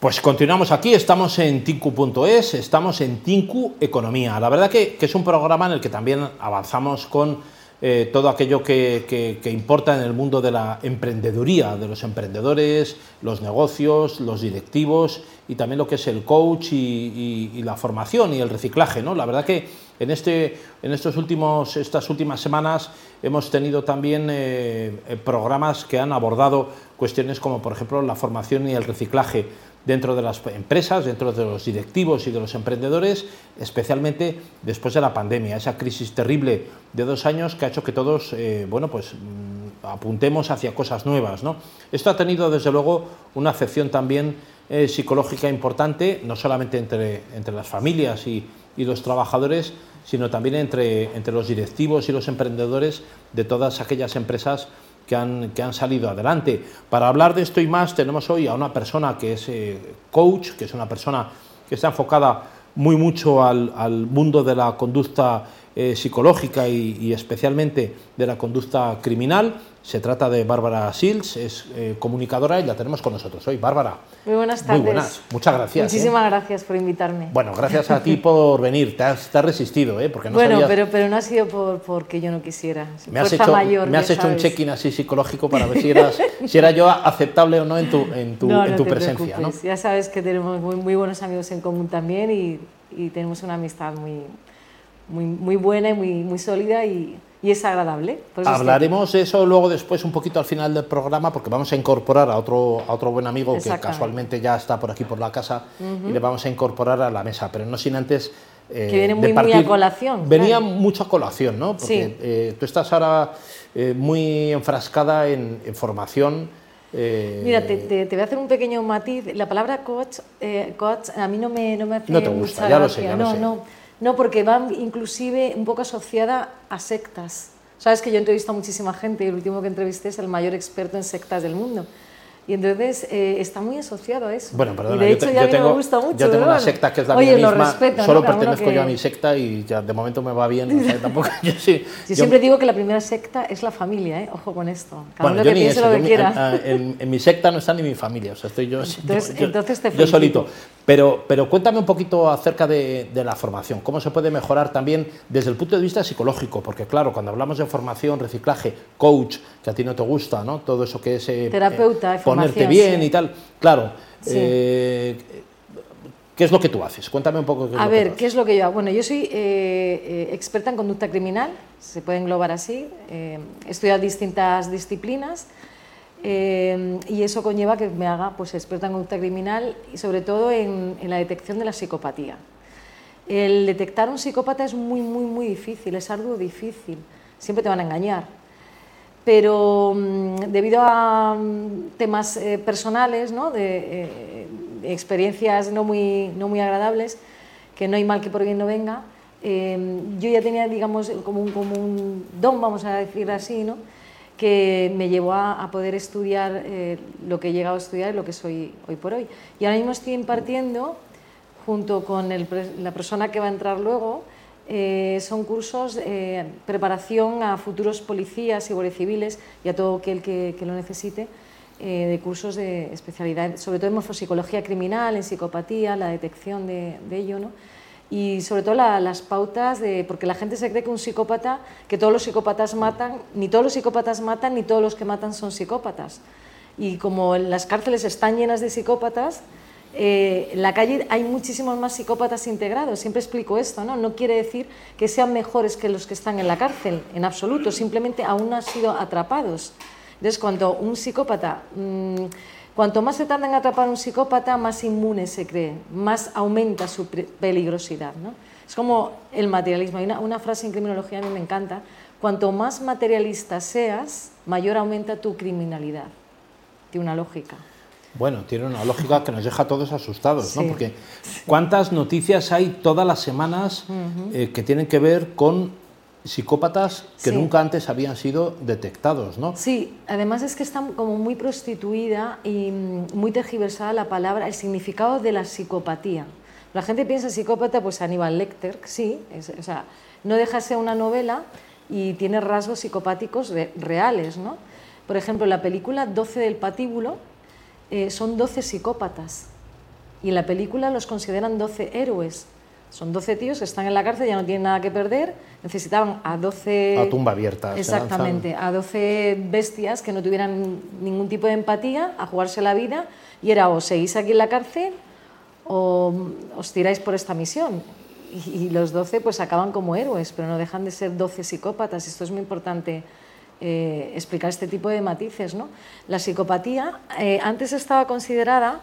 Pues continuamos aquí, estamos en tinku.es, estamos en Tinku Economía. La verdad que, es un programa en el que también avanzamos con eh, todo aquello que, importa en el mundo de la emprendeduría, de los emprendedores, los negocios, los directivos y también lo que es el coach y, la formación y el reciclaje. ¿no? La verdad que en, este, en estos últimos, estas últimas semanas hemos tenido también eh, eh, programas que han abordado cuestiones como por ejemplo la formación y el reciclaje dentro de las empresas, dentro de los directivos y de los emprendedores, especialmente después de la pandemia, esa crisis terrible de dos años que ha hecho que todos, eh, bueno, pues mm, apuntemos hacia cosas nuevas. Esto ha tenido desde luego una afección también psicológica importante, no solamente entre, entre las familias y, y los trabajadores, sino también entre, entre los directivos y los emprendedores de todas aquellas empresas que han, que han salido adelante. Para hablar de esto y más tenemos hoy a una persona que es eh, coach, que es una persona que está enfocada muy mucho al, al mundo de la conducta eh, psicológica y, especialmente de la conducta criminal. Se trata de Bárbara Sils, es eh, comunicadora y la tenemos con nosotros hoy. Bárbara. Muy buenas tardes. Muy buenas, muchas gracias. Muchísimas gracias por invitarme. Bueno, gracias a ti por venir, te has, resistido, ¿eh? Porque no bueno, pero, pero no ha sido por, porque yo no quisiera. Me has hecho, me has hecho un check-in así psicológico para ver si, eras, si era yo aceptable o no en tu, en tu, en tu presencia. ¿no? Ya sabes que tenemos muy, muy, buenos amigos en común también y, y tenemos una amistad muy, muy, muy buena y muy, muy sólida y, y es agradable. Hablaremos de eso luego después un poquito al final del programa porque vamos a incorporar a otro, a otro buen amigo que casualmente ya está por aquí por la casa y le vamos a incorporar a la mesa, pero no sin antes... Eh, que viene muy, muy, a colación. Venía mucho a colación, ¿no? Porque eh, tú estás ahora eh, muy enfrascada en, formación. Mira, te, te, voy a hacer un pequeño matiz. La palabra coach, coach a mí no me, no me hace No te gusta, ya lo sé, ya no, lo sé. No, no, porque va inclusive un poco asociada a sectas. Sabes que yo entrevisto a muchísima gente y el último que entrevisté es el mayor experto en sectas del mundo. Y entonces eh, está muy asociado a eso. Bueno, perdona, y de hecho, ya a mí me gusta mucho. Yo tengo una secta que es la Oye, mía misma. Respeto, solo pertenezco yo a mi secta y ya de momento me va bien. O tampoco, yo, sí, yo, siempre digo que la primera secta es la familia, ¿eh? ojo con esto. Cada bueno, uno que piense lo que quiera. En, en, mi secta no está ni mi familia, o sea, estoy yo, entonces, yo, entonces te yo solito. Pero, pero cuéntame un poquito acerca de, de, la formación, cómo se puede mejorar también desde el punto de vista psicológico, porque claro, cuando hablamos de formación, reciclaje, coach, que a ti no te gusta, ¿no? Todo eso que es eh, Terapeuta, eh, ponerte bien y tal Claro. Eh, ¿Qué es lo que tú haces? Cuéntame un poco. Qué a ver, ¿qué es lo que yo hago? Bueno, yo soy eh, eh, experta en conducta criminal, se puede englobar así. he estudiado distintas disciplinas y eso conlleva que me haga pues, experta en conducta criminal y sobre todo en, en, la detección de la psicopatía. El detectar un psicópata es muy, muy, muy difícil, es algo difícil. Siempre te van a engañar pero mm, debido a mm, temas eh, personales, ¿no? de, eh, experiencias no muy, no muy agradables, que no hay mal que por bien no venga, em, yo ya tenía, digamos, como un, como un don, vamos a decir así, ¿no? Que me llevó a, poder estudiar eh, lo que he llegado a estudiar y lo que soy hoy por hoy. Y ahora mismo estoy impartiendo, junto con la persona que va a entrar luego, eh, son cursos de preparación a futuros policías y guardias civiles y a todo aquel que, lo necesite, eh, de cursos de especialidad, sobre todo en morfopsicología criminal, en psicopatía, la detección de, ello, ¿no? Y sobre todo las pautas de porque la gente se cree que un psicópata que todos los psicópatas matan ni todos los psicópatas matan ni todos los que matan son psicópatas y como las cárceles están llenas de psicópatas eh, en la calle hay muchísimos más psicópatas integrados, siempre explico esto, ¿no? no quiere decir que sean mejores que los que están en la cárcel, en absoluto, simplemente aún no han sido atrapados. Entonces, cuando un psicópata, mm, cuanto más se tarda en atrapar un psicópata, más inmune se cree, más aumenta su peligrosidad. ¿no? Es como el materialismo. Hay una, una frase en criminología a mí me encanta, cuanto más materialista seas, mayor aumenta tu criminalidad. Tiene una lógica. Bueno, tiene una lógica que nos deja a todos asustados, ¿no? Porque cuántas noticias hay todas las semanas eh, que tienen que ver con psicópatas que nunca antes habían sido detectados, ¿no? Sí, además es que está como muy prostituida y muy tergiversada la palabra, el significado de la psicopatía. La gente piensa psicópata, pues Aníbal Lecter, sí, o sea, no deja de ser una novela y tiene rasgos psicopáticos reales, ¿no? Por ejemplo, la película 12 del patíbulo, eh, son 12 psicópatas. y en la película los consideran 12 héroes. Son 12 tíos que están en la cárcel, ya no tienen nada que perder, necesitaban a 12... A tumba abierta. Exactamente, a 12 bestias que no tuvieran ningún tipo de empatía, a jugarse la vida, y era o seguís aquí en la cárcel o os tiráis por esta misión. Y, los 12 pues acaban como héroes, pero no dejan de ser 12 psicópatas. Esto es muy importante eh, explicar este tipo de matices. ¿no? La psicopatía eh, antes estaba considerada,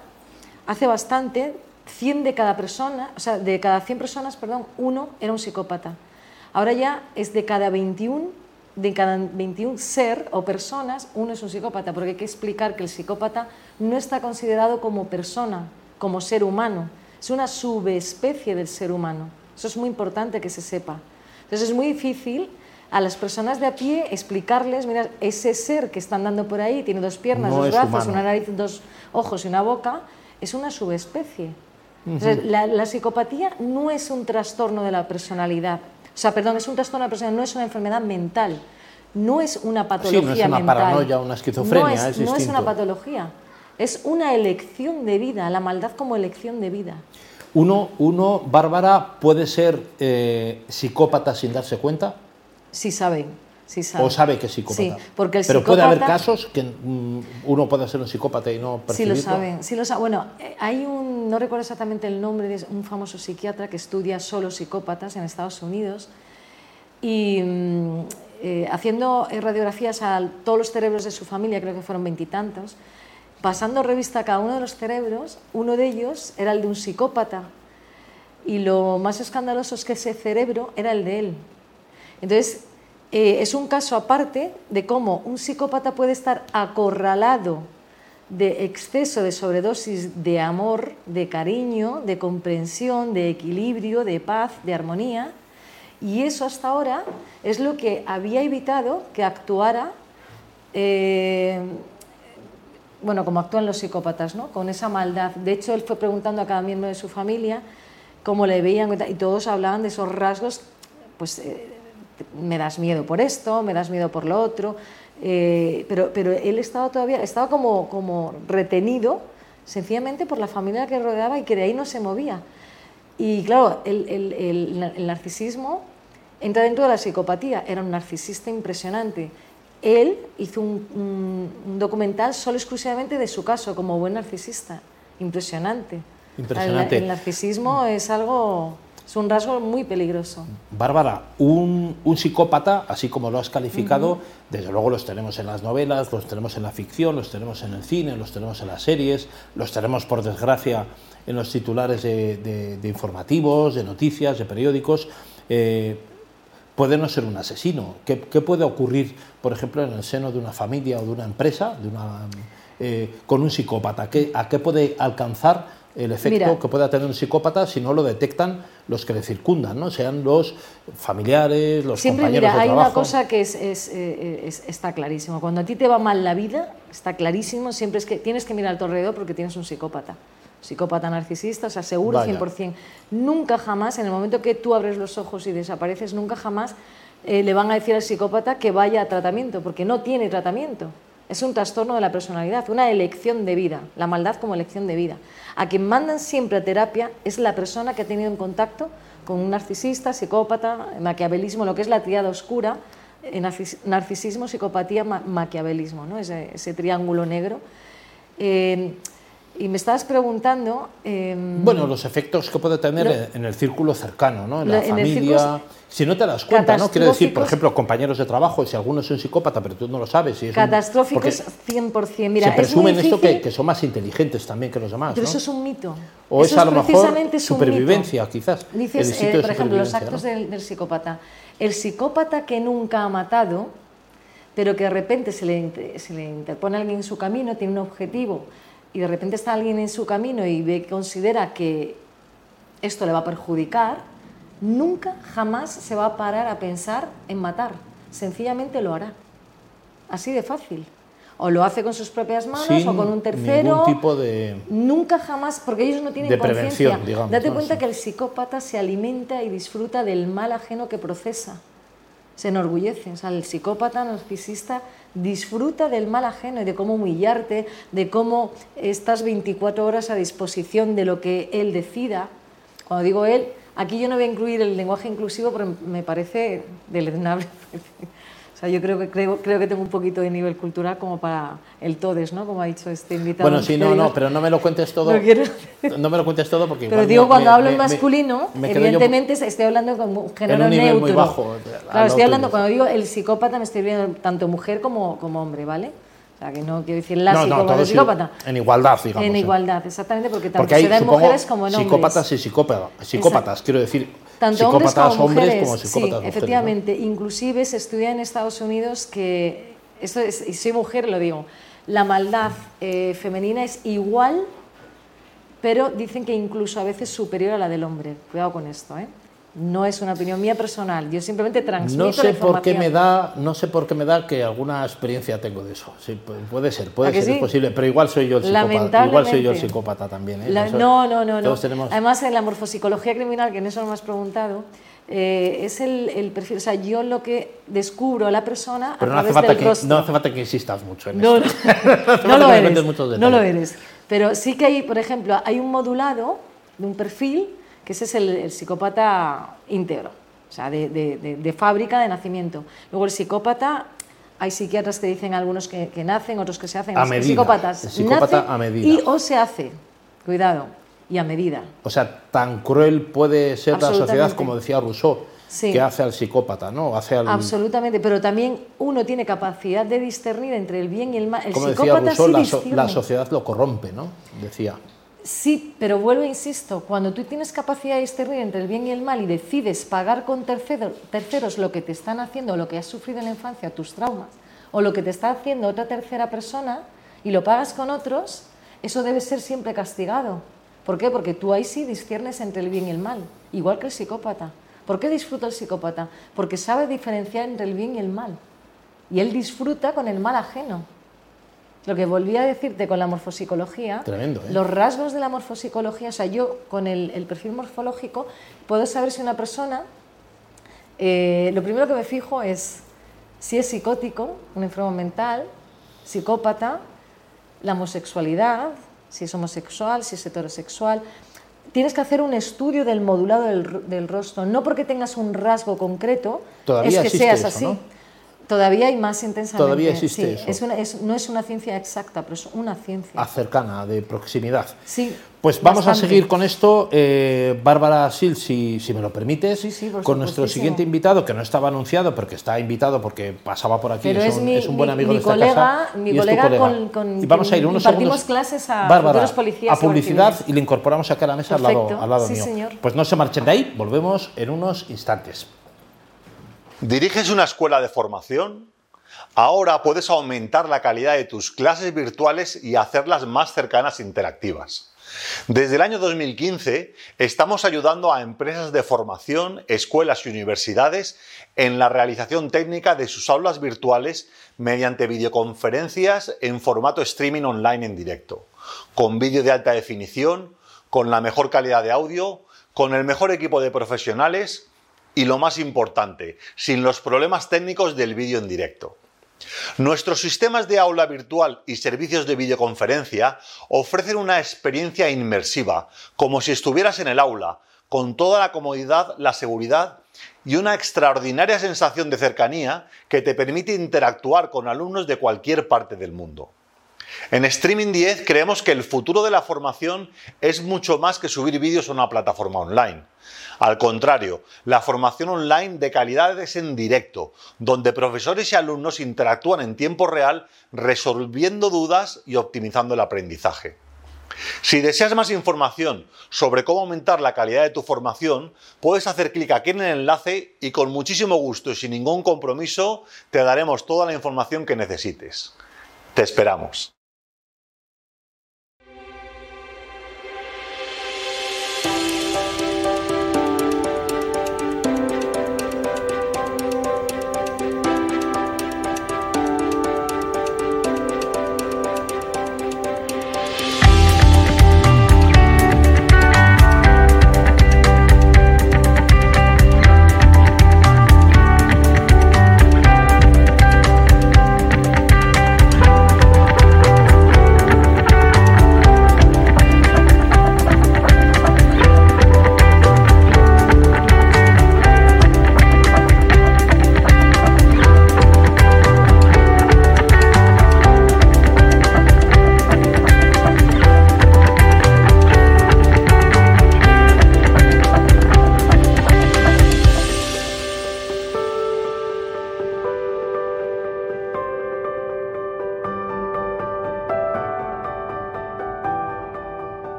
hace bastante, 100 de cada persona, o sea, de cada 100 personas, perdón, uno era un psicópata. Ahora ya es de cada 21, de cada 21 ser o personas, uno es un psicópata, porque hay que explicar que el psicópata no está considerado como persona, como ser humano, es una subespecie del ser humano. Eso es muy importante que se sepa. Entonces es muy difícil a las personas de a pie explicarles, mira, ese ser que están dando por ahí tiene dos piernas, dos brazos, una nariz, dos ojos y una boca, es una subespecie. La, psicopatía no es un trastorno de la personalidad, o sea, perdón, es un trastorno de la personalidad, no es una enfermedad mental, no es una patología sí, no es una paranoia, una esquizofrenia, no es, no es una patología. Es una elección de vida, la maldad como elección de vida. Uno, uno Bárbara, puede ser eh, psicópata sin darse cuenta. Sí saben, sí saben. O sabe que es psicópata. Sí, porque el Pero puede haber casos que mm, uno pueda ser un psicópata y no percibirlo. Sí lo saben, sí lo saben. Bueno, eh, hay un, no recuerdo exactamente el nombre de un famoso psiquiatra que estudia solo psicópatas en Estados Unidos y mm, eh, haciendo radiografías a todos los cerebros de su familia, creo que fueron veintitantos, pasando revista a cada uno de los cerebros, uno de ellos era el de un psicópata. Y lo más escandaloso es que ese cerebro era el de él. Entonces, eh, es un caso aparte de cómo un psicópata puede estar acorralado de exceso de sobredosis de amor, de cariño, de comprensión, de equilibrio, de paz, de armonía. Y eso hasta ahora es lo que había evitado que actuara eh, bueno, como actúan los psicópatas, ¿no? con esa maldad. De hecho, él fue preguntando a cada miembro de su familia cómo le veían y todos hablaban de esos rasgos, pues eh, me das miedo por esto, me das miedo por lo otro, eh, pero, pero él estaba todavía, estaba como, como retenido sencillamente por la familia que rodeaba y que de ahí no se movía. Y claro, el, el, el narcisismo entra dentro de la psicopatía, era un narcisista impresionante él hizo un, documental solo exclusivamente de su caso, como buen narcisista. Impresionante. Impresionante. El, narcisismo es algo, es un rasgo muy peligroso. Bárbara, un, psicópata, así como lo has calificado, desde luego los tenemos en las novelas, los tenemos en la ficción, los tenemos en el cine, los tenemos en las series, los tenemos, por desgracia, en los titulares de, informativos, de noticias, de periódicos. Eh, puede no ser un asesino. ¿Qué, puede ocurrir, por ejemplo, en el seno de una familia o de una empresa de una, eh, con un psicópata? ¿A qué puede alcanzar el efecto que pueda tener un psicópata si no lo detectan los que le circundan, ¿no? sean los familiares, los Siempre, compañeros mira, hay una cosa que es, eh, está clarísimo. Cuando a ti te va mal la vida, está clarísimo, siempre es que tienes que mirar a tu alrededor porque tienes un psicópata psicópata narcisista, o sea, seguro 100%. Nunca jamás, en el momento que tú abres los ojos y desapareces, nunca jamás eh, le van a decir al psicópata que vaya a tratamiento, porque no tiene tratamiento. Es un trastorno de la personalidad, una elección de vida, la maldad como elección de vida. A quien mandan siempre a terapia es la persona que ha tenido en contacto con un narcisista, psicópata, maquiavelismo, lo que es la triada oscura, eh, narcisismo, psicopatía, maquiavelismo, ¿no? ese, ese triángulo negro. Eh, y me estabas preguntando... Em, bueno, los efectos que puede tener en el círculo cercano, ¿no? en la familia... Si no te das cuenta, ¿no? Quiero decir, por ejemplo, compañeros de trabajo, si alguno es un psicópata, pero tú no lo sabes. Si es catastróficos 100%. Mira, se presumen esto que, son más inteligentes también que los demás. Pero eso es un mito. O es a lo mejor supervivencia, quizás. Dices, eh, por ejemplo, los actos del, del psicópata. El psicópata que nunca ha matado, pero que de repente se le, se le interpone alguien en su camino, tiene un objetivo y de repente está alguien en su camino y ve, considera que esto le va a perjudicar, nunca, jamás se va a parar a pensar en matar. Sencillamente lo hará. Así de fácil. O lo hace con sus propias manos o con un tercero. Ningún tipo de. Nunca jamás, porque ellos no tienen conciencia. Date cuenta que el psicópata se alimenta y disfruta del mal ajeno que procesa. Se enorgullece. O sea, el psicópata narcisista disfruta del mal ajeno y de cómo humillarte, de cómo estás 24 horas a disposición de lo que él decida. Cuando digo él, aquí yo no voy a incluir el lenguaje inclusivo porque me parece deleznable. Sea, yo creo que, creo, creo que tengo un poquito de nivel cultural como para el todes, ¿no? Como ha dicho este invitado. Bueno, sí, no, no, pero no me lo cuentes todo. No, me lo cuentes todo porque. Pero digo, cuando hablo en masculino, evidentemente estoy hablando con un género neutro. Muy bajo, claro, estoy hablando, cuando digo el psicópata, me estoy viendo tanto mujer como, como hombre, ¿vale? O sea, que no quiero decir la psicópata, psicópata. En igualdad, digamos. En igualdad, exactamente, porque tanto se da en mujeres como en hombres. Psicópatas y psicópatas, psicópatas quiero decir tanto hombres como mujeres, sí, efectivamente. Inclusive se estudia en Estados Unidos que, esto es, y soy mujer, lo digo, la maldad eh, femenina es igual, pero dicen que incluso a veces superior a la del hombre. Cuidado con esto, ¿eh? No es una opinión mía personal, yo simplemente transmito no sé la por qué me da No sé por qué me da que alguna experiencia tengo de eso. Sí, puede ser, puede ser, es posible, pero igual soy yo el psicópata. Igual soy yo el psicópata también. ¿eh? no, no, no. no. Además, en la morfopsicología criminal, que en eso no me has preguntado, eh, es el, perfil, o sea, yo lo que descubro a la persona Pero a no hace, que, no hace falta que insistas mucho en no, eso. No, no lo eres, no lo eres. Pero sí que hay, por ejemplo, hay un modulado de un perfil que ese es el, psicópata íntegro, o sea, de, fábrica, de nacimiento. Luego el psicópata, hay psiquiatras que dicen algunos que, nacen, otros que se hacen. A medida. Psicópatas el psicópata a medida. Y o se hace, cuidado, y a medida. O sea, tan cruel puede ser la sociedad, como decía Rousseau, que hace al psicópata, ¿no? Hace al... Absolutamente, pero también uno tiene capacidad de discernir entre el bien y el mal. El como decía Rousseau, la, la sociedad lo corrompe, ¿no? Decía. Sí, pero vuelvo, insisto, cuando tú tienes capacidad de discernir entre el bien y el mal y decides pagar con terceros lo que te están haciendo, lo que has sufrido en la infancia, tus traumas, o lo que te está haciendo otra tercera persona, y lo pagas con otros, eso debe ser siempre castigado. ¿Por qué? Porque tú ahí sí disciernes entre el bien y el mal, igual que el psicópata. ¿Por qué disfruta el psicópata? Porque sabe diferenciar entre el bien y el mal. Y él disfruta con el mal ajeno. Lo que volví a decirte con la morfopsicología, ¿eh? los rasgos de la morfopsicología, o sea, yo con el, perfil morfológico puedo saber si una persona, eh, lo primero que me fijo es si es psicótico, un enfermo mental, psicópata, la homosexualidad, si es homosexual, si es heterosexual. Tienes que hacer un estudio del modulado del, rostro, no porque tengas un rasgo concreto, es que seas así. Todavía hay más intensamente. Todavía existe eso. Es una, es, no es una ciencia exacta, pero es una ciencia. A cercana, de proximidad. Sí. Pues vamos a seguir con esto. Eh, Bárbara Sil, si, si, me lo permites, sí, sí, con nuestro siguiente invitado, que no estaba anunciado, porque está invitado porque pasaba por aquí. Es, un, mi, es un buen amigo mi de esta colega, casa. Mi colega, Con, con, y vamos a ir unos segundos, clases a Bárbara, policías a publicidad y le incorporamos acá a la mesa al lado, al lado sí, mío. Señor. Pues no se marchen de ahí, volvemos en unos instantes. ¿Diriges una escuela de formación? Ahora puedes aumentar la calidad de tus clases virtuales y hacerlas más cercanas e interactivas. Desde el año 2015 estamos ayudando a empresas de formación, escuelas y universidades en la realización técnica de sus aulas virtuales mediante videoconferencias en formato streaming online en directo, con vídeo de alta definición, con la mejor calidad de audio, con el mejor equipo de profesionales y lo más importante, sin los problemas técnicos del vídeo en directo. Nuestros sistemas de aula virtual y servicios de videoconferencia ofrecen una experiencia inmersiva, como si estuvieras en el aula, con toda la comodidad, la seguridad y una extraordinaria sensación de cercanía que te permite interactuar con alumnos de cualquier parte del mundo. En Streaming 10 creemos que el futuro de la formación es mucho más que subir vídeos a una plataforma online. Al contrario, la formación online de calidad es en directo, donde profesores y alumnos interactúan en tiempo real resolviendo dudas y optimizando el aprendizaje. Si deseas más información sobre cómo aumentar la calidad de tu formación, puedes hacer clic aquí en el enlace y con muchísimo gusto y sin ningún compromiso te daremos toda la información que necesites. Te esperamos.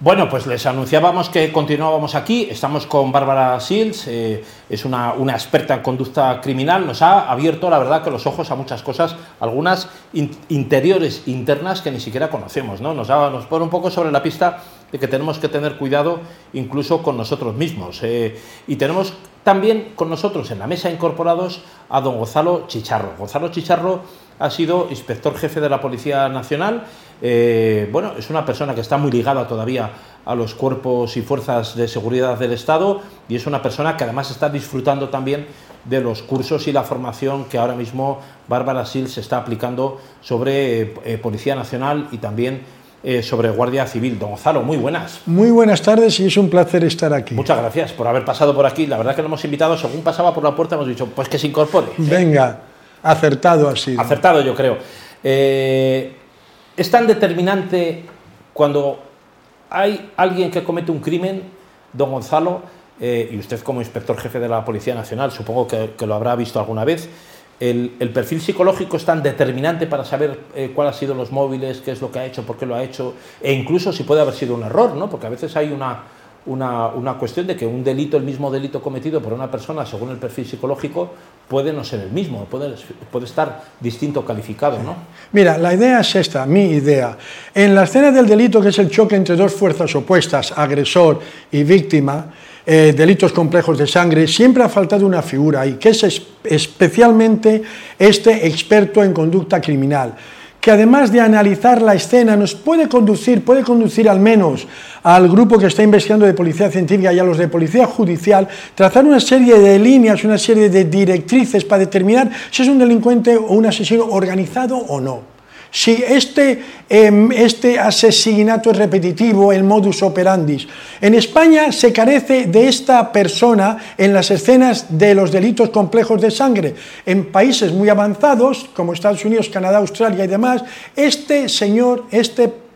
Bueno, pues les anunciábamos que continuábamos aquí. Estamos con Bárbara Sils, eh, es una, experta en conducta criminal. Nos ha abierto, la verdad, que los ojos a muchas cosas, algunas interiores, internas, que ni siquiera conocemos. ¿no? Nos, nos pone un poco sobre la pista de que tenemos que tener cuidado incluso con nosotros mismos. Eh, y tenemos también con nosotros en la mesa incorporados a don Gonzalo Chicharro. Gonzalo Chicharro ha sido inspector jefe de la Policía Nacional. Eh, bueno, es una persona que está muy ligada todavía a los cuerpos y fuerzas de seguridad del Estado y es una persona que además está disfrutando también de los cursos y la formación que ahora mismo Bárbara Sils está aplicando sobre eh, Policía Nacional y también eh, sobre Guardia Civil. Don Gonzalo, muy buenas. Muy buenas tardes y es un placer estar aquí. Muchas gracias por haber pasado por aquí. La verdad que lo hemos invitado, según pasaba por la puerta, hemos dicho, pues que se incorpore. Venga. Acertado así. Acertado, yo creo. Eh, es tan determinante cuando hay alguien que comete un crimen, don Gonzalo, eh, y usted como inspector jefe de la Policía Nacional, supongo que, lo habrá visto alguna vez, el, perfil psicológico es tan determinante para saber eh, cuál ha sido los móviles, qué es lo que ha hecho, por qué lo ha hecho, e incluso si puede haber sido un error, ¿no? porque a veces hay una, una, cuestión de que un delito, el mismo delito cometido por una persona según el perfil psicológico, puede no ser el mismo, puede, puede estar distinto calificado. ¿no? Mira, la idea es esta, mi idea. En la escena del delito, que es el choque entre dos fuerzas opuestas, agresor y víctima, eh, delitos complejos de sangre, siempre ha faltado una figura y que es especialmente este experto en conducta criminal que además de analizar la escena nos puede conducir, puede conducir al menos al grupo que está investigando de policía científica y a los de policía judicial, trazar una serie de líneas, una serie de directrices para determinar si es un delincuente o un asesino organizado o no. Si este, em, este, asesinato es repetitivo, el modus operandi. En España se carece de esta persona en las escenas de los delitos complejos de sangre. En países muy avanzados, como Estados Unidos, Canadá, Australia y demás, este señor, este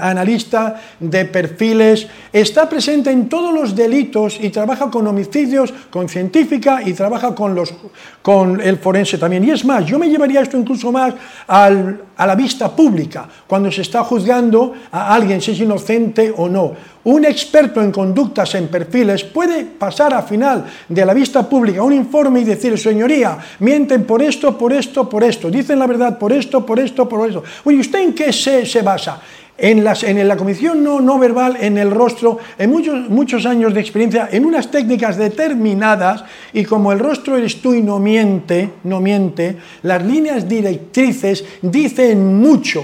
analista de perfiles, está presente en todos los delitos y trabaja con homicidios, con científica y trabaja con, los, con el forense también. Y es más, yo me llevaría esto incluso más al, a la vista pública, cuando se está juzgando a alguien si es inocente o no. Un experto en conductas, en perfiles, puede pasar a final de la vista pública un informe y decir, señoría, mienten por esto, por esto, por esto, dicen la verdad por esto, por esto, por esto. Oye, ¿usted en qué se, se basa? En, en, la comisión no, no, verbal, en el rostro, en muchos, muchos años de experiencia, en unas técnicas determinadas, y como el rostro eres tú y no miente, no miente, las líneas directrices dicen mucho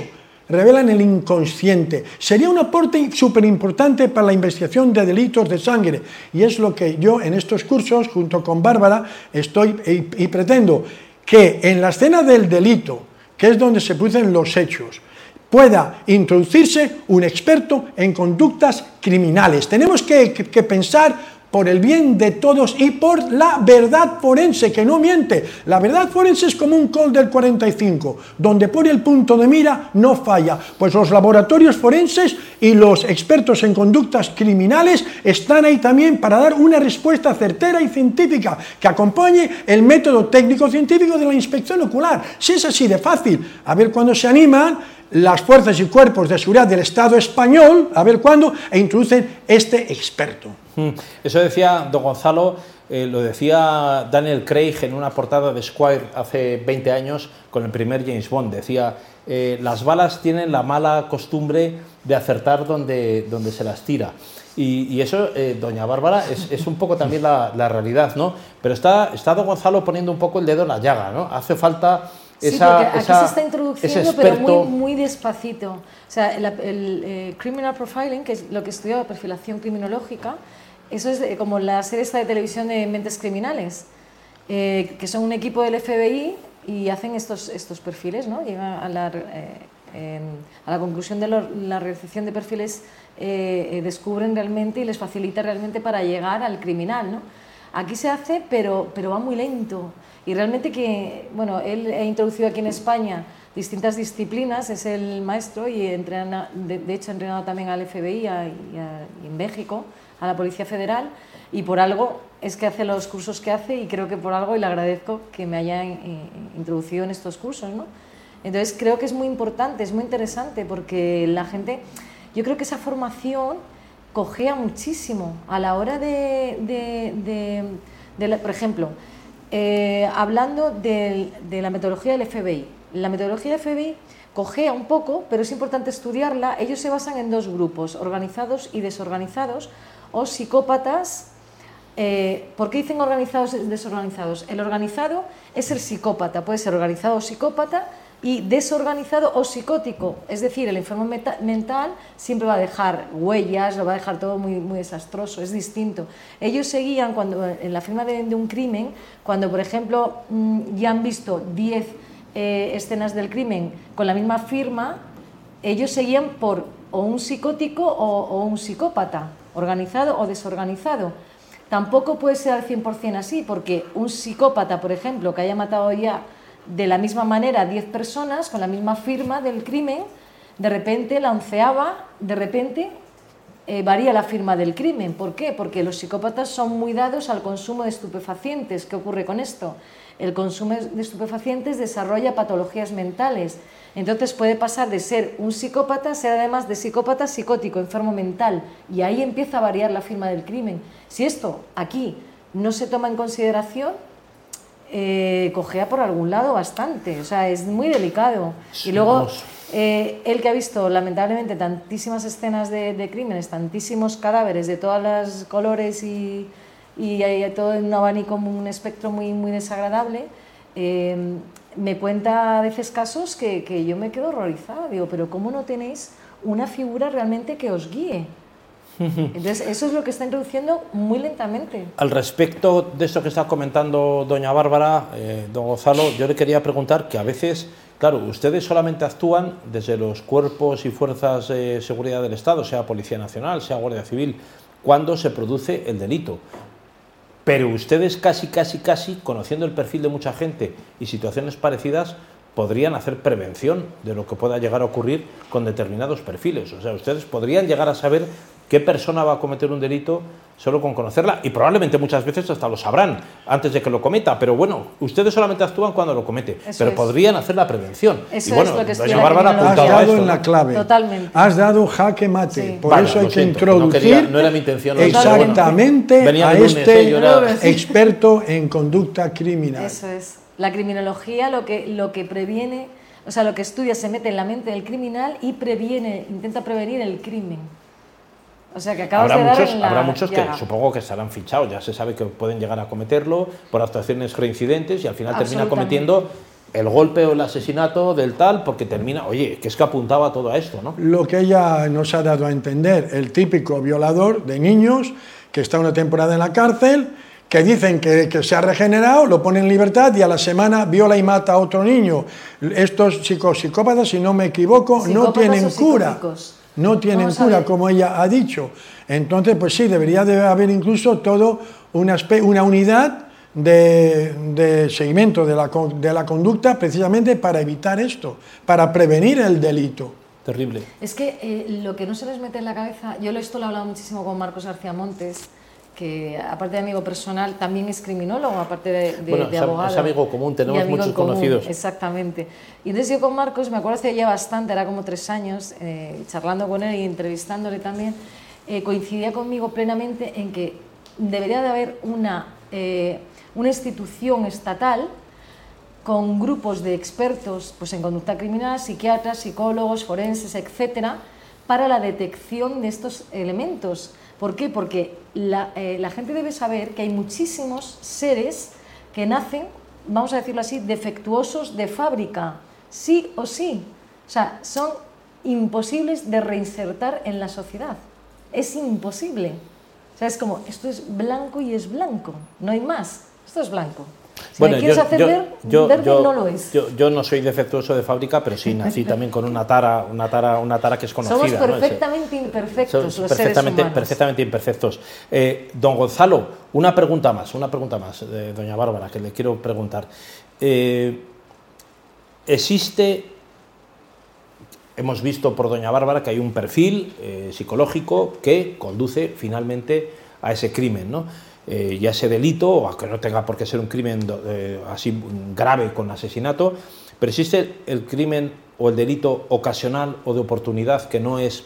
revelan el inconsciente. Sería un aporte súper importante para la investigación de delitos de sangre y es lo que yo en estos cursos, junto con Bárbara, estoy y, pretendo que en la escena del delito, que es donde se producen los hechos, pueda introducirse un experto en conductas criminales. Tenemos que, pensar por el bien de todos y por la verdad forense, que no miente. La verdad forense es como un col del 45, donde pone el punto de mira, no falla. Pues los laboratorios forenses y los expertos en conductas criminales están ahí también para dar una respuesta certera y científica que acompañe el método técnico-científico de la inspección ocular. Si es así de fácil, a ver cuándo se animan las fuerzas y cuerpos de seguridad del Estado español, a ver cuándo, e introducen este experto. Mm. Eso decía don Gonzalo, eh, lo decía Daniel Craig en una portada de Squire hace 20 años con el primer James Bond. Decía, eh, las balas tienen la mala costumbre de acertar donde, donde se las tira. Y, eso, eh, doña Bárbara, es, un poco también la, realidad, ¿no? Pero está, está don Gonzalo poniendo un poco el dedo en la llaga, ¿no? Hace falta esa, sí, porque aquí se está introduciendo, pero muy, muy despacito. O sea, el, criminal profiling, que es lo que estudia la perfilación criminológica, eso es eh, como la serie esta de televisión de Mentes Criminales, eh, que son un equipo del FBI y hacen estos, estos perfiles, ¿no? Llegan a la, eh, a la conclusión de la realización de perfiles, descubren realmente y les facilita realmente para llegar al criminal, ¿no? Aquí se hace, pero, pero va muy lento. Y realmente que, bueno, él ha introducido aquí en España distintas disciplinas, es el maestro y entrena, de, hecho ha entrenado también al FBI y, y en México a la Policía Federal y por algo es que hace los cursos que hace y creo que por algo y le agradezco que me haya eh, introducido en estos cursos. ¿no? Entonces creo que es muy importante, es muy interesante porque la gente yo creo que esa formación cogea muchísimo a la hora de, por ejemplo, eh, hablando de, la metodología del FBI. La metodología del FBI cogea un poco, pero es importante estudiarla. Ellos se basan en dos grupos, organizados y desorganizados, o psicópatas. Eh, ¿Por qué dicen organizados y desorganizados? El organizado es el psicópata, puede ser organizado o psicópata, y desorganizado o psicótico, es decir, el enfermo mental siempre va a dejar huellas, lo va a dejar todo muy, muy desastroso, es distinto. Ellos seguían cuando en la firma de, un crimen, cuando por ejemplo mm, ya han visto 10 eh, escenas del crimen con la misma firma, ellos seguían por o un psicótico o, o un psicópata, organizado o desorganizado. Tampoco puede ser al 100% así, porque un psicópata, por ejemplo, que haya matado ya de la misma manera 10 personas con la misma firma del crimen, de repente la de repente eh, varía la firma del crimen. ¿Por qué? Porque los psicópatas son muy dados al consumo de estupefacientes. ¿Qué ocurre con esto? El consumo de estupefacientes desarrolla patologías mentales. Entonces puede pasar de ser un psicópata a ser además de psicópata psicótico, enfermo mental. Y ahí empieza a variar la firma del crimen. Si esto aquí no se toma en consideración, eh, cogea por algún lado bastante, o sea, es muy delicado. y luego, eh, él que ha visto lamentablemente tantísimas escenas de, crímenes, tantísimos cadáveres de todos los colores y, y hay todo en un abanico, un espectro muy, muy desagradable, eh, me cuenta a veces casos que, que yo me quedo horrorizada, digo, pero ¿cómo no tenéis una figura realmente que os guíe? Entonces, eso es lo que está introduciendo muy lentamente. Al respecto de esto que está comentando doña Bárbara, eh, don Gonzalo, yo le quería preguntar que a veces, claro, ustedes solamente actúan desde los cuerpos y fuerzas de seguridad del Estado, sea Policía Nacional, sea Guardia Civil, cuando se produce el delito. Pero ustedes casi, casi, casi, conociendo el perfil de mucha gente y situaciones parecidas, podrían hacer prevención de lo que pueda llegar a ocurrir con determinados perfiles. O sea, ustedes podrían llegar a saber qué persona va a cometer un delito solo con conocerla y probablemente muchas veces hasta lo sabrán antes de que lo cometa, pero bueno, ustedes solamente actúan cuando lo comete, pero podrían hacer la prevención. Eso y bueno, es lo que Bárbara ha Has dado en la clave. Totalmente. Has dado jaque mate. Por eso hay que introducir no, era mi intención, exactamente a este ¿eh? experto en conducta criminal. Eso es. La criminología lo que, lo que previene, o sea, lo que estudia se mete en la mente del criminal y previene, intenta prevenir el crimen. O sea, que acabas habrá de muchos, dar Habrá muchos que supongo que estarán fichados, ya se sabe que pueden llegar a cometerlo por actuaciones reincidentes y al final termina cometiendo el golpe o el asesinato del tal porque termina, oye, que es que apuntaba todo a esto, ¿no? Lo que ella nos ha dado a entender, el típico violador de niños que está una temporada en la cárcel, que dicen que, que, se ha regenerado, lo pone en libertad y a la semana viola y mata a otro niño. Estos psicópatas, si no me equivoco, no tienen cura no tienen cura, como ella ha dicho. Entonces, pues sí, debería de haber incluso todo una, una unidad de, seguimiento de la, de la, conducta precisamente para evitar esto, para prevenir el delito. Terrible. Es que eh, lo que no se les mete en la cabeza, yo esto lo he hablado muchísimo con Marcos García Montes, que aparte de amigo personal también es criminólogo, aparte de, de, abogado. Es amigo común, tenemos muchos conocidos. Exactamente. Y entonces yo con Marcos, me acuerdo hace ya bastante, era como tres años, eh, charlando con él y entrevistándole también, eh, coincidía conmigo plenamente en que debería de haber una, eh, una institución estatal con grupos de expertos pues, en conducta criminal, psiquiatras, psicólogos, forenses, etcétera, para la detección de estos elementos ¿Por qué? Porque eh, la, gente debe saber que hay muchísimos seres que nacen, vamos a decirlo así, defectuosos de fábrica, sí o sí. O sea, son imposibles de reinsertar en la sociedad. Es imposible. O sea, es como, esto es blanco y es blanco, no hay más. Esto es blanco bueno, quieres yo, hacer ver, verde no lo es. Yo, no soy defectuoso de fábrica, pero sí nací también con una tara, una tara, una tara que es conocida. Somos perfectamente imperfectos los perfectamente, seres perfectamente imperfectos. Eh, don Gonzalo, una pregunta más, una pregunta más, de doña Bárbara, que le quiero preguntar. Eh, existe, hemos visto por doña Bárbara que hay un perfil eh, psicológico que conduce finalmente a ese crimen, ¿no? Eh, ya ese delito, aunque no tenga por qué ser un crimen eh, así grave con asesinato, pero existe el crimen o el delito ocasional o de oportunidad que no es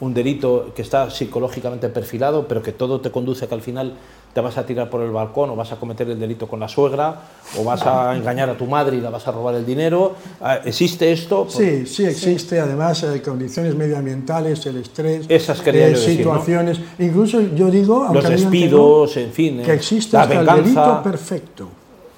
un delito que está psicológicamente perfilado, pero que todo te conduce a que al final te vas a tirar por el balcón o vas a cometer el delito con la suegra o vas a engañar a tu madre y la vas a robar el dinero. Ah, ¿Existe esto? Sí, sí existe. Además, eh, condiciones medioambientales, el estrés, Esas eh, yo decir, ¿no? situaciones. Incluso yo digo, Los no despidos, en fin, que eh, existe la hasta el delito perfecto.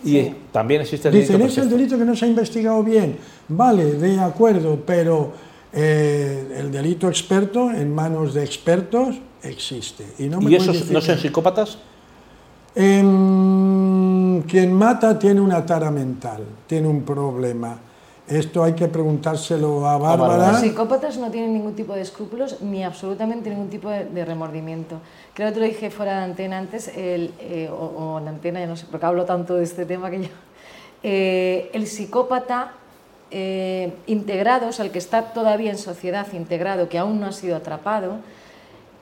Y también existe el delito Dicen, es el delito que no se ha investigado bien. Vale, de acuerdo, pero eh, el delito experto en manos de expertos existe. ¿Y, no me ¿Y esos no son psicópatas? Em, quien mata tiene una tara mental, tiene un problema. Esto hay que preguntárselo a Bárbara. Los psicópatas no tienen ningún tipo de escrúpulos ni absolutamente ningún tipo de, de remordimiento. Creo que te lo dije fuera de antena antes, el, eh, o, o en antena, ya no sé, porque hablo tanto de este tema que yo. Eh, el psicópata eh, integrado, o sea, el que está todavía en sociedad integrado, que aún no ha sido atrapado,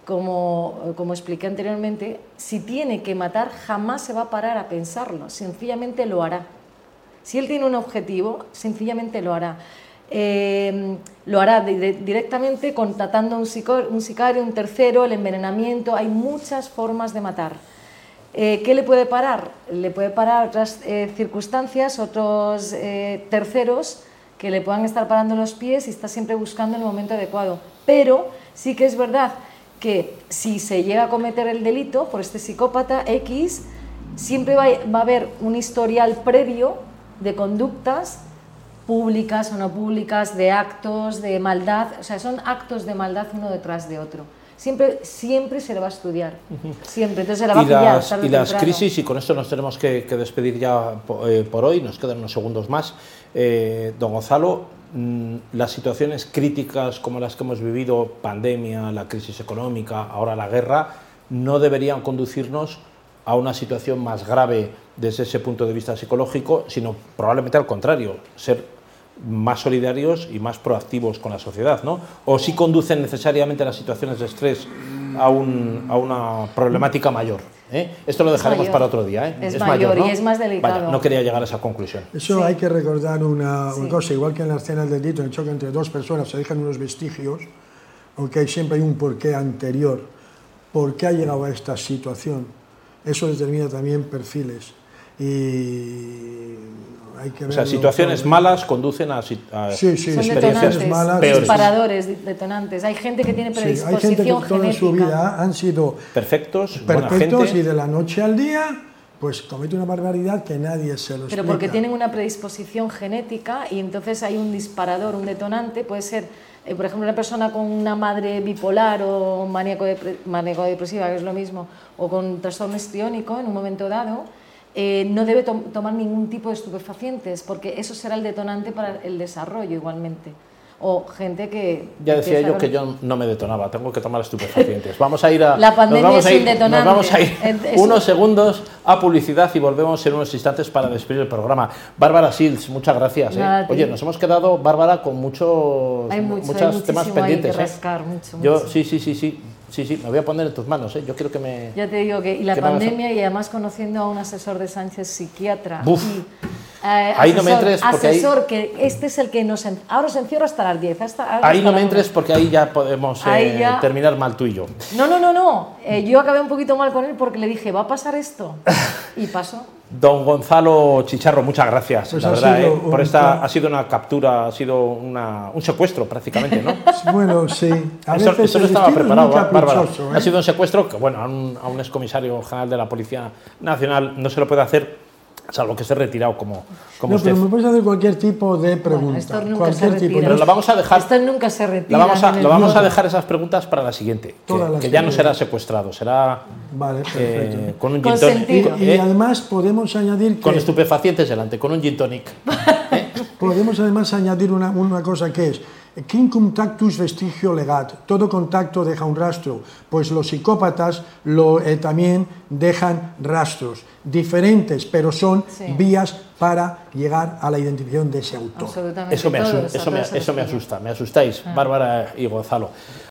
como, como expliqué anteriormente, si tiene que matar, jamás se va a parar a pensarlo, sencillamente lo hará. Si él tiene un objetivo, sencillamente lo hará. Eh, lo hará di- di- directamente contratando un, un sicario, un tercero, el envenenamiento. Hay muchas formas de matar. Eh, ¿Qué le puede parar? Le puede parar otras circunstancias, otros terceros que le puedan estar parando los pies y está siempre buscando el momento adecuado. Pero sí que es verdad que si se llega a cometer el delito por este psicópata X, siempre va, va a haber un historial previo de conductas públicas o no públicas, de actos de maldad, o sea, son actos de maldad uno detrás de otro. Siempre, siempre se le va a estudiar, siempre, entonces se la va a y pillar. las, y las temprano. crisis, y con esto nos tenemos que, que despedir ya eh, por, hoy, nos quedan unos segundos más. Eh, don Gonzalo, mm, las situaciones críticas como las que hemos vivido, pandemia, la crisis económica, ahora la guerra, no deberían conducirnos a una situación más grave desde ese punto de vista psicológico, sino probablemente al contrario, ser más solidarios y más proactivos con la sociedad, ¿no? O si conducen necesariamente las situaciones de estrés a, un- a una problemática mayor. ¿eh? Esto lo dejaremos mayor. para otro día. ¿eh? Es mayor y es más delicado. Vaya, no quería llegar a esa conclusión. Eso Sí. hay que recordar una, una Sí. cosa, igual que en las escenas del delito, en el choque entre dos personas se dejan unos vestigios, aunque siempre hay un porqué anterior, por qué ha llegado a esta situación. Eso determina también perfiles. Y hay que O sea, situaciones todo. malas conducen a, a- Sí, sí, Son experiencias malas. peores. disparadores, di- detonantes. Hay gente que tiene Sí, hay gente que predisposición toda genética. su vida han sido perfectos, perfectos gente. y de la noche al día, pues comete una barbaridad que nadie se lo Pero explica. porque tienen una predisposición genética y entonces hay un disparador, un detonante, puede ser, eh, por ejemplo, una persona con una madre bipolar o maníaco, depre- maníaco depresiva, que es lo mismo, o con trastorno histriónico en un momento dado, eh, no debe tom- tomar ningún tipo de estupefacientes porque eso será el detonante para el desarrollo igualmente. O gente que... Ya decía yo con- que yo no me detonaba, tengo que tomar estupefacientes. Vamos a ir a. La pandemia nos vamos a es ir, un detonante. Nos vamos a ir Es- unos un- segundos a publicidad y volvemos en unos instantes para despedir el programa. Bárbara Sils, muchas gracias. ¿eh? A. Oye, nos hemos quedado, Bárbara, con muchos, Hay mucho, muchos hay temas muchísimo ahí pendientes. que ¿eh? rascar, mucho, Yo, mucho. sí, sí, sí, sí. Sí, sí, me voy a poner en tus manos, ¿eh? Yo quiero que me. Ya te digo que, y la ¿Qué vamos a- pandemia, y además conociendo a un asesor de Sánchez psiquiatra. Buf. y, eh, Ahí no me asesor- entres, porque ahí- Asesor, que este es el que nos. en- Ahora os encierro hasta las 10. Hasta, ahora Ahí hasta no me entres porque ahí ya podemos Ahí eh, ya- terminar mal tú y yo. No, no, no, no. Eh, yo acabé un poquito mal con él porque le dije, ¿va a pasar esto? Y pasó. Don Gonzalo Chicharro, muchas gracias, Pues la verdad, ¿eh? por esta plan- ha sido una captura, ha sido una- un secuestro prácticamente, ¿no? Bueno, sí. A Eso, veces eso no estaba destino es preparado, muy Bárbara. ¿eh? Ha sido un secuestro que, bueno, a un, a un excomisario general de la Policía Nacional no se lo puede hacer, salvo que esté retirado como, como No, usted. pero me puedes hacer cualquier tipo de pregunta. Bueno, esto nunca cualquier se tipo. retira. Pero la vamos a dejar. Esto nunca se retira. La vamos a, vamos dejar esas preguntas para la siguiente, Todas que, las que ya no será secuestrado, será Vale, eh, perfecto. con un gin tonic, y, y ¿eh? además podemos añadir que con estupefacientes delante, con un gin tonic. podemos además añadir una, una cosa que es quin contactus vestigio legat, todo contacto deja un rastro, pues los psicópatas lo, eh, también dejan rastros diferentes, pero son Sí. vías para llegar a la identificación de ese autor. Absolutamente. Eso me, asu- eso me, eso asusta, me asustáis, Bárbara y Gonzalo.